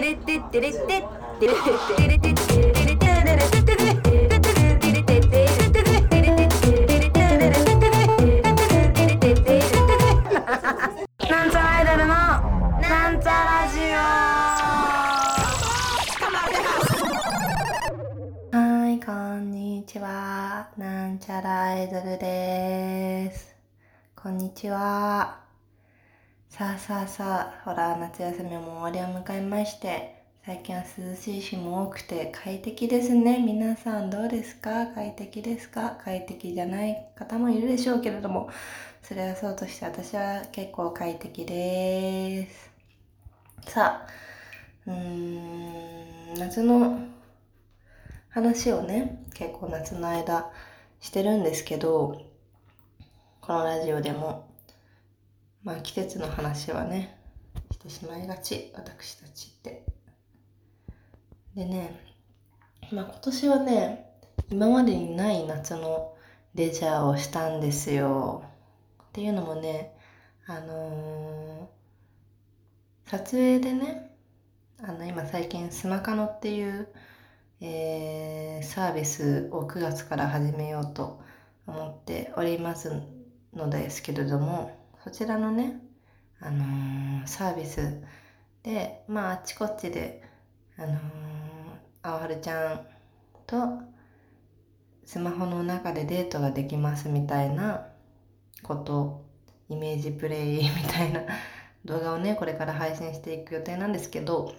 テれテテレテテレテテさあさあさあほら夏休みも終わりを迎えまして最近は涼しい日も多くて快適ですね。皆さんどうですか？快適ですか？快適じゃない方もいるでしょうけれどもそれはそうとして私は結構快適です。さあ、うーん、夏の話をね、結構夏の間してるんですけど、このラジオでも、まあ季節の話はね、してしまいがち、私たちって。でね、まあ今年はね、今までにない夏のレジャーをしたんですよ。っていうのもね、あのー撮影でね、あの、今最近スマカノっていう、えーサービスを9月から始めようと思っておりますのですけれども、そちらのね、あのーサービスで、まあ、あっちこっちで、あのー、あわはるちゃんとスマホの中でデートができますみたいなことイメージプレイみたいな動画をねこれから配信していく予定なんですけど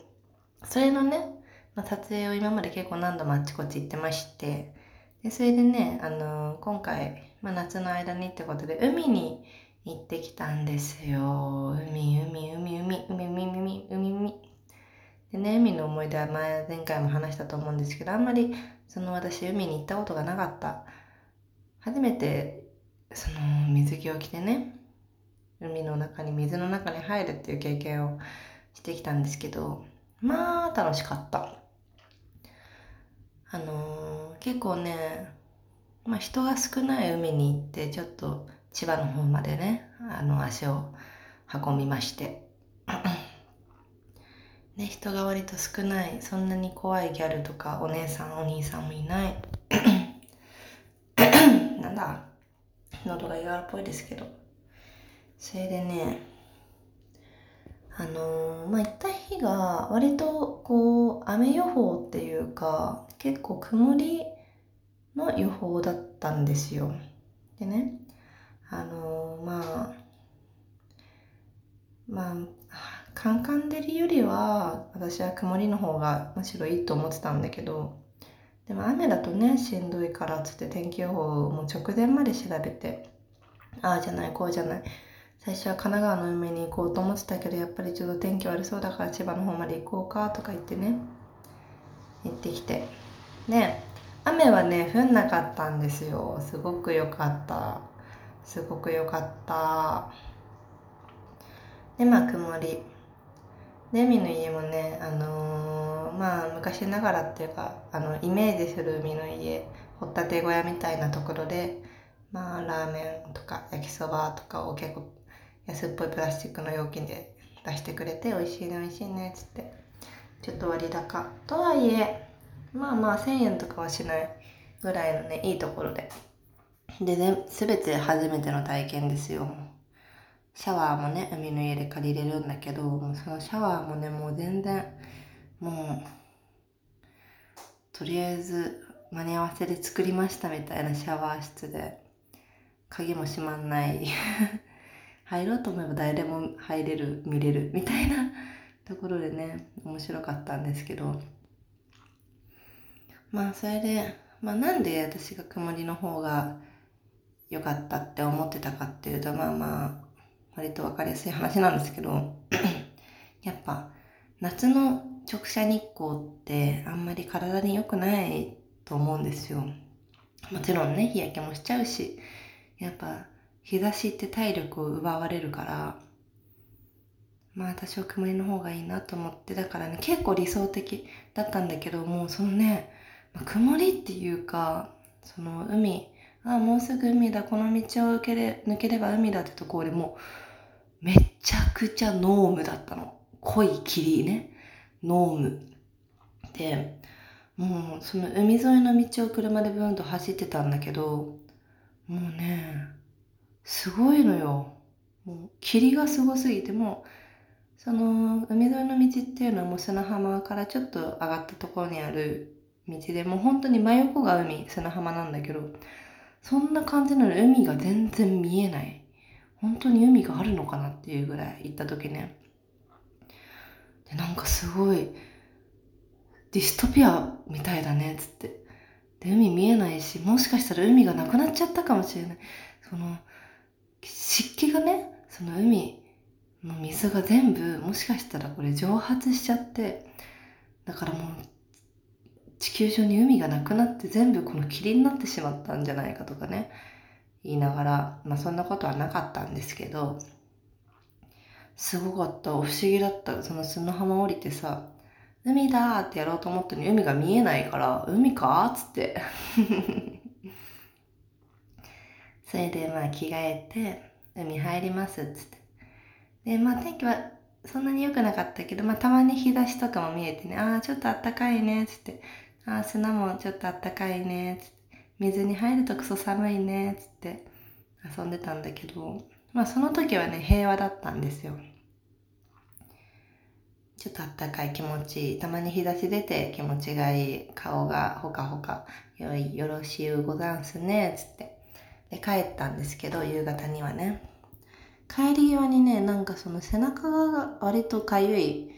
それのね、まあ、撮影を今まで結構何度もあっちこっち行ってましてでそれでね、あのー今回、まあ、夏の間にってことで海に行ってきたんですよ。海海海海海海海海海でね海の思い出は前前回も話したと思うんですけどあんまりその私海に行ったことがなかった。初めてその水着を着てね海の中に水の中に入るっていう経験をしてきたんですけどまあ楽しかった。あのー結構ね、まあ、人が少ない海に行ってちょっと千葉の方までねあの足を運びまして。ね人が割と少ないそんなに怖いギャルとかお姉さんお兄さんもいない。なんだ喉が柔らっぽいですけど。それでねあのーまあ行った日が割とこう雨予報っていうか結構曇りの予報だったんですよ。でねあのまあまあカンカン照りよりは私は曇りの方がむしろいいと思ってたんだけどでも雨だとねしんどいからっつって天気予報をも直前まで調べてああじゃないこうじゃない最初は神奈川の海に行こうと思ってたけどやっぱりちょっと天気悪そうだから千葉の方まで行こうかとか言ってね行ってきて。ね雨はね降んなかったんですよ。すごく良かった。すごく良かった。でまあ曇り。で海の家もねあのーまあ昔ながらっていうかあのイメージする海の家掘ったて小屋みたいなところでまあラーメンとか焼きそばとかを結構安っぽいプラスチックの容器で出してくれて美味しいね美味しいねっつってちょっと割高。とはいえまあまあ1000円とかはしないぐらいのねいいところで。でね全て初めての体験ですよ。シャワーもね海の家で借りれるんだけどもうそのシャワーもねもう全然もうとりあえず間に合わせで作りましたみたいなシャワー室で鍵も閉まんない 入ろうと思えば誰でも入れる見れるみたいなところでね面白かったんですけど。まあそれで、まあ、なんで私が曇りの方が良かったって思ってたかっていうとまあまあ割と分かりやすい話なんですけど やっぱ夏の直射日光ってあんまり体に良くないと思うんですよ。もちろんね日焼けもしちゃうしやっぱ日差しって体力を奪われるからまあ多少曇りの方がいいなと思ってだからね結構理想的だったんだけどもうそのね、ま曇りっていうかその海ああもうすぐ海だこの道を抜けれ抜ければ海だってところでもうめちゃくちゃ濃霧だったの濃い霧ねノーム。で、もうその海沿いの道を車でブーンと走ってたんだけど、もうね、すごいのよ。もう霧がすごすぎて、も、その海沿いの道っていうのはもう砂浜からちょっと上がったところにある道で、もう本当に真横が海、砂浜なんだけど、そんな感じなの海が全然見えない。本当に海があるのかなっていうぐらい行った時ね。で、なんかすごい、ディストピアみたいだね、つって。で、海見えないし、もしかしたら海がなくなっちゃったかもしれない。その、湿気がね、その海の水が全部、もしかしたらこれ蒸発しちゃって、だからもう、地球上に海がなくなって全部この霧になってしまったんじゃないかとかね、言いながら、まあそんなことはなかったんですけど、すごかった。不思議だった。その砂浜降りてさ、海だってやろうと思ったのに海が見えないから、海かっつって。それでまあ着替えて、海入りますっつって。で、まあ天気はそんなに良くなかったけど、まあたまに日差しとかも見えてね、ああ、ちょっとあったかいね、つって。あ、砂もちょっとあったかいね、つって。水に入るとクソ寒いね、つって遊んでたんだけど、まあその時はね、平和だったんですよ。ちょっとあったかい気持ちいい。たまに日差し出て気持ちがいい。顔がほかほか。よい、よろしゅうござんすね。つって。で、帰ったんですけど、夕方にはね。帰り際にね、なんかその背中が割とかゆい、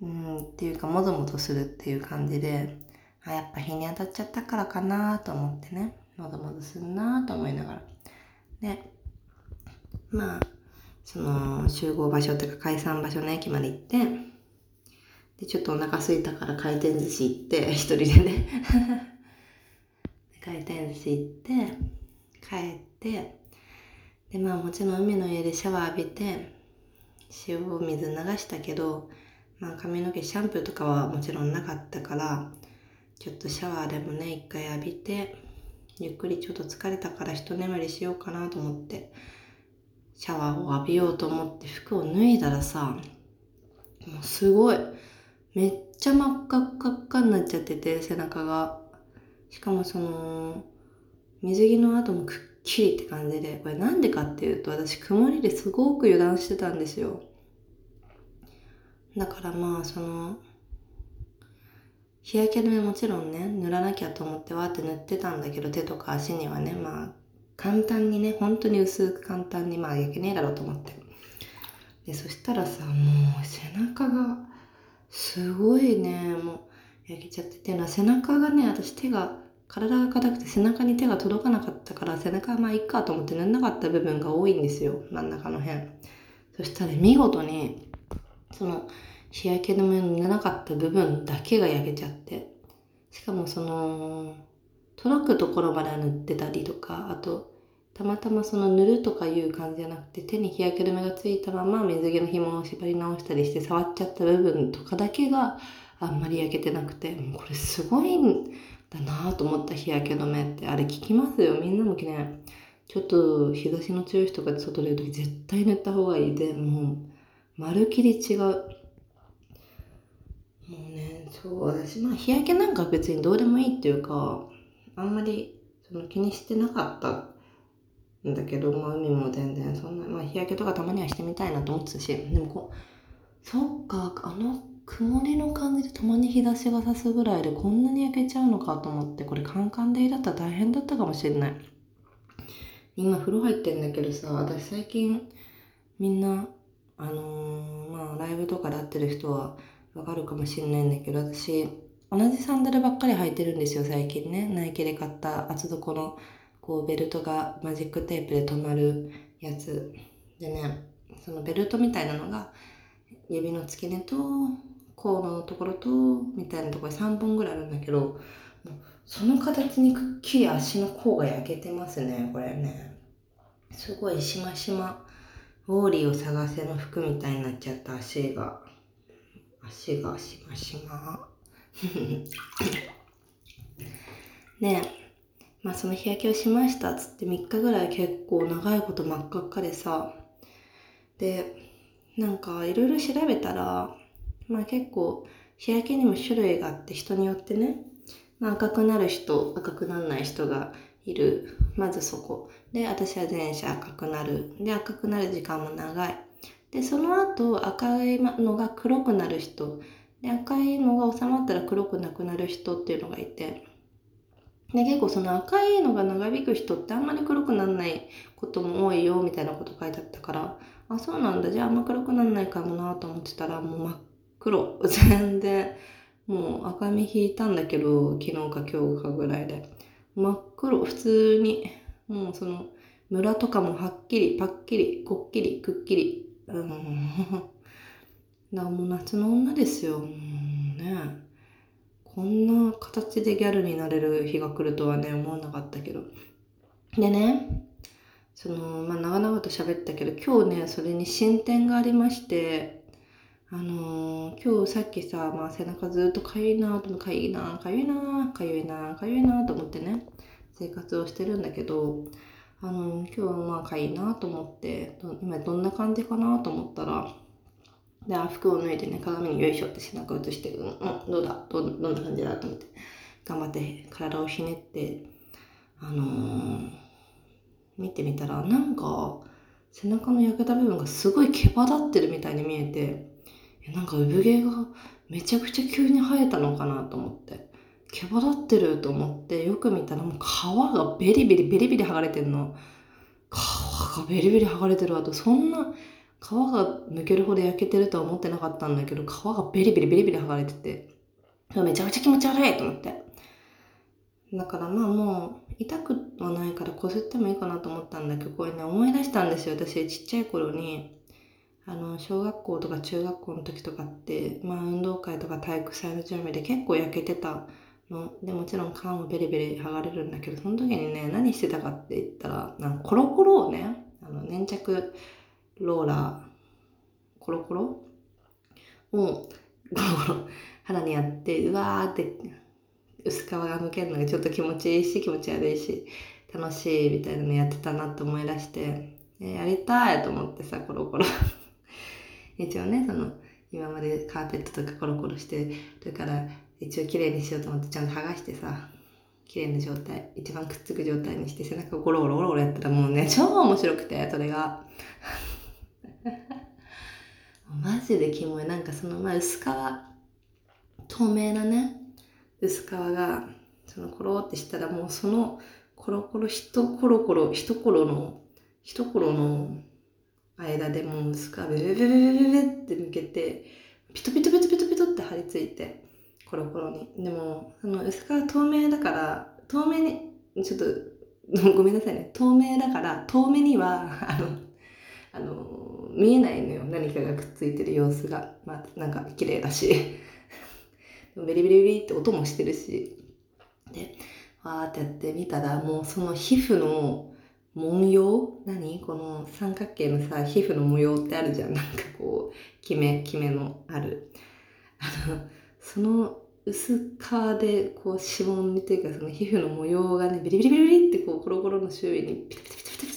うん、っていうか、もぞもぞするっていう感じで、あ、やっぱ日に当たっちゃったからかなと思ってね。もぞもぞすんなと思いながら。で、まあ、その集合場所っていうか解散場所の駅まで行って、で、ちょっとお腹空いたから回転寿司行って、一人でね 回転寿司行って、帰って、で、まあもちろん海の家でシャワー浴びて、塩水流したけど、まあ髪の毛シャンプーとかはもちろんなかったから、ちょっとシャワーでもね、一回浴びて、ゆっくりちょっと疲れたから一眠りしようかなと思って、シャワーを浴びようと思って服を脱いだらさ、もうすごい、めっちゃ真っ赤っかっかになっちゃってて、背中が。しかもその、水着の後もくっきりって感じで、これなんでかっていうと、私曇りですごく油断してたんですよ。だからまあ、その、日焼け止めもちろんね、塗らなきゃと思ってわーって塗ってたんだけど、手とか足にはね、まあ、簡単にね、本当に薄く簡単に、まあ、焼けねえだろうと思って。で、そしたらさ、もう背中が、すごいね、もう焼けちゃってっていうのは背中がね、私手が、体が硬くて背中に手が届かなかったから背中はまあいっかと思って塗んなかった部分が多いんですよ。真ん中の辺。そしたら見事に、その日焼け止め塗らなかった部分だけが焼けちゃって。しかもその、届くところまで塗ってたりとか、あとたまたまその塗るとかいう感じじゃなくて手に日焼け止めがついたまま水着の紐を縛り直したりして触っちゃった部分とかだけがあんまり焼けてなくてこれすごいんだなと思った日焼け止めってあれ効きますよ。みんなもねちょっと日差しの強い日とかで外出るとき絶対塗った方がいい。でもうまるきり違う。そう私まあ日焼けなんか別にどうでもいいっていうかあんまりその気にしてなかったんだけど、まあ海も全然そんな、まあ日焼けとかたまにはしてみたいなと思ってたし、でもこう、そっか、あの曇りの感じでたまに日差しが差すぐらいでこんなに焼けちゃうのかと思って、これカンカンでだったら大変だったかもしれない。今風呂入ってんだけどさ、私最近みんな、あのー、まあライブとかで会ってる人はわかるかもしれないんだけど、私、同じサンダルばっかり履いてるんですよ、最近ね。ナイキで買った厚底のこうベルトがマジックテープで留まるやつ。でねそのベルトみたいなのが指の付け根と甲のところとみたいなところで3本ぐらいあるんだけどその形にくっきり足の甲が焼けてますねこれね。すごいしましまウォーリーを探せの服みたいになっちゃった足が。足がしましまねまあその日焼けをしましたっつって3日ぐらい結構長いこと真っ赤っかでさ、で、なんかいろいろ調べたら、まあ結構日焼けにも種類があって人によってね、まあ、赤くなる人、赤くならない人がいる。まずそこ。で、私は前者赤くなる。で、赤くなる時間も長い。で、その後赤いのが黒くなる人。で、赤いのが収まったら黒くなくなる人っていうのがいて。で、結構その赤いのが長引く人ってあんまり黒くならないことも多いよみたいなこと書いてあったから、あ、そうなんだ。じゃああんま黒くならないかもなと思ってたら、もう真っ黒。全然、もう赤み引いたんだけど、昨日か今日かぐらいで。真っ黒、普通に、もうその、村とかもはっきり、パッキリ、こっきり、くっきり。うん。だもう夏の女ですよ。うね。こんな形でギャルになれる日が来るとはね、思わなかったけど。でね、その、まあ、長々と喋ったけど、今日ね、それに進展がありまして、あのー、今日さっきさ、まあ、背中ずっとかゆいなと思、かゆいなかゆいなかゆいなかゆいなと思ってね、生活をしてるんだけど、あの、今日はまあかゆいなと思って今どんな感じかなと思ったら、で、服を脱いでね、鏡によいしょって背中映して、うん、うん、どうだ？ど、どんな感じだ？と思って、頑張って体をひねって、あのー、見てみたら、なんか、背中の焼けた部分がすごい毛羽立ってるみたいに見えて、なんか産毛がめちゃくちゃ急に生えたのかなと思って、毛羽立ってると思って、よく見たらもう皮がベリベリベリベリ剥がれてんの。皮がベリベリ剥がれてるわと、そんな、皮が抜けるほど焼けてるとは思ってなかったんだけど、皮がベリベリベリベリ剥がれてて、めちゃめちゃ気持ち悪いと思って。だからまあもう、痛くはないからこすってもいいかなと思ったんだけど、これね、思い出したんですよ。私、ちっちゃい頃に、あの、小学校とか中学校の時とかって、まあ運動会とか体育祭の準備で結構焼けてたの。で、もちろん皮もベリベリ剥がれるんだけど、その時にね、何してたかって言ったら、なんコロコロをね、あの、粘着、ローラー、コロコロを、コロコロ肌にやって、うわーって薄皮がむけるのがちょっと気持ちいいし、気持ち悪いし、楽しいみたいなのやってたなと思い出して、えやりたいと思ってさ、コロコロ 一応ね、その、今までカーペットとかコロコロしてるから、一応綺麗にしようと思ってちゃんと剥がしてさ、綺麗な状態、一番くっつく状態にして背中をゴロゴロゴロゴロやったらもうね、超面白くて、それが。マジでキモい。なんかその、まあ、薄皮、透明なね、薄皮が、そのコロってしたらもうそのコロコロ、一コロコロ、一コロの、一コロの間でもう薄皮ベベベベベベベって抜けて、ピトピトピトピトピトって張り付いて、コロコロに。でも、その薄皮透明だから、透明に、ちょっと、ごめんなさいね。透明だから、透明には、あの、あの、見えないのよ。何かがくっついてる様子が。まあ、なんか綺麗だし。ベリベリベリって音もしてるし。で、わーってやってみたら、もうその皮膚の文様？何？この三角形のさ、皮膚の模様ってあるじゃん。なんかこう、キメ、キメのある。あの、その薄皮でこう指紋っていうかその皮膚の模様がね、ビリビリビリビリってこうコロコロの周囲にピタピタピタピタピタピ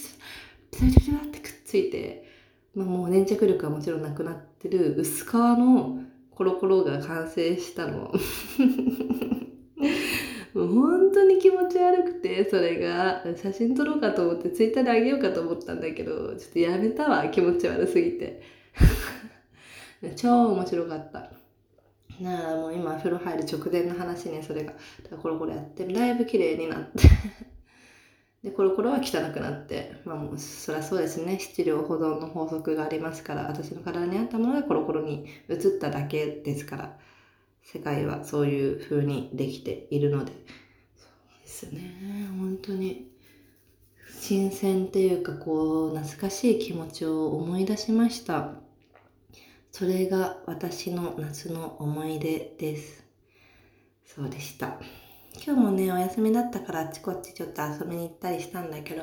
タピタピタってくっついて、まあ、もう粘着力はもちろんなくなってる薄皮のコロコロが完成したの。もう本当に気持ち悪くて、それが。写真撮ろうかと思って、ツイッターであげようかと思ったんだけど、ちょっとやめたわ、気持ち悪すぎて。超面白かった。なあ、もう今風呂入る直前の話ね、それが。コロコロやって、だいぶ綺麗になって で、コロコロは汚くなって、まあもう、そりゃそうですね。質量保存の法則がありますから、私の体に合ったものがコロコロに移っただけですから、世界はそういう風にできているので、そうですね。本当に、新鮮っていうか、こう、懐かしい気持ちを思い出しました。それが私の夏の思い出です。そうでした。今日もね、お休みだったからあっちこっちちょっと遊びに行ったりしたんだけど、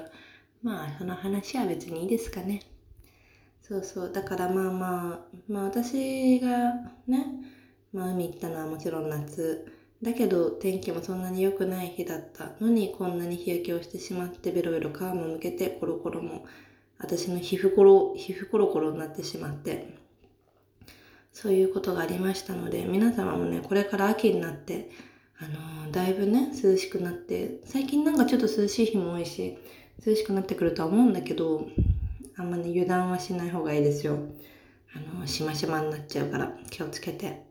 まあ、その話は別にいいですかね。そうそう。だからまあまあ、まあ私がね、まあ海行ったのはもちろん夏。だけど天気もそんなに良くない日だったのにこんなに日焼けをしてしまってベロベロ皮もむけてコロコロも私の皮膚コロ、皮膚コロコロになってしまってそういうことがありましたので、皆様もね、これから秋になって、あのー、だいぶね、涼しくなって、最近なんかちょっと涼しい日も多いし、涼しくなってくるとは思うんだけど、あんまね、油断はしない方がいいですよ。あのー、しましまになっちゃうから気をつけて。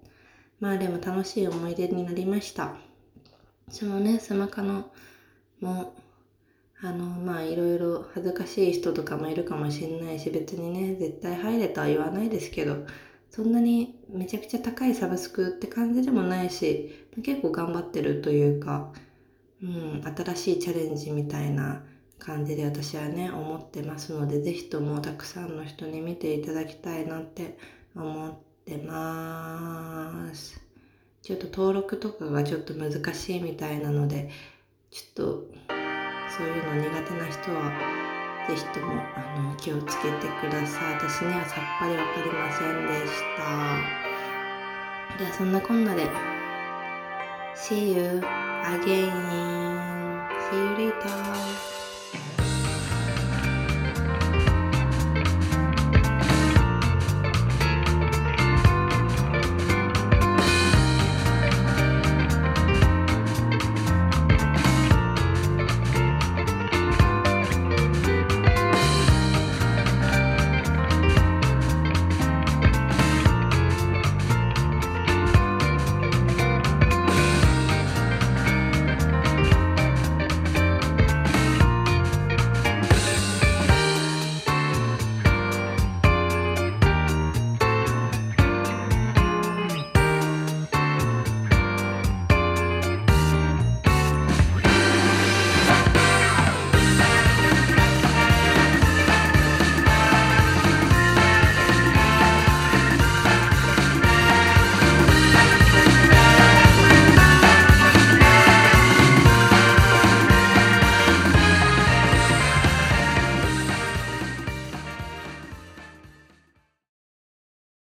まあでも楽しい思い出になりました。そのね、スマカのも、あの、まあいろいろ恥ずかしい人とかもいるかもしれないし、別にね、絶対入れとは言わないですけど、そんなにめちゃくちゃ高いサブスクって感じでもないし、結構頑張ってるというか、うん、新しいチャレンジみたいな感じで私はね、思ってますので、ぜひともたくさんの人に見ていただきたいなって思ってます。ちょっと登録とかがちょっと難しいみたいなので、ちょっとそういうの苦手な人は、ぜひともあの気をつけてください。私にはさっぱりわかりませんでした。ではそんなこんなで、See you again. See you later.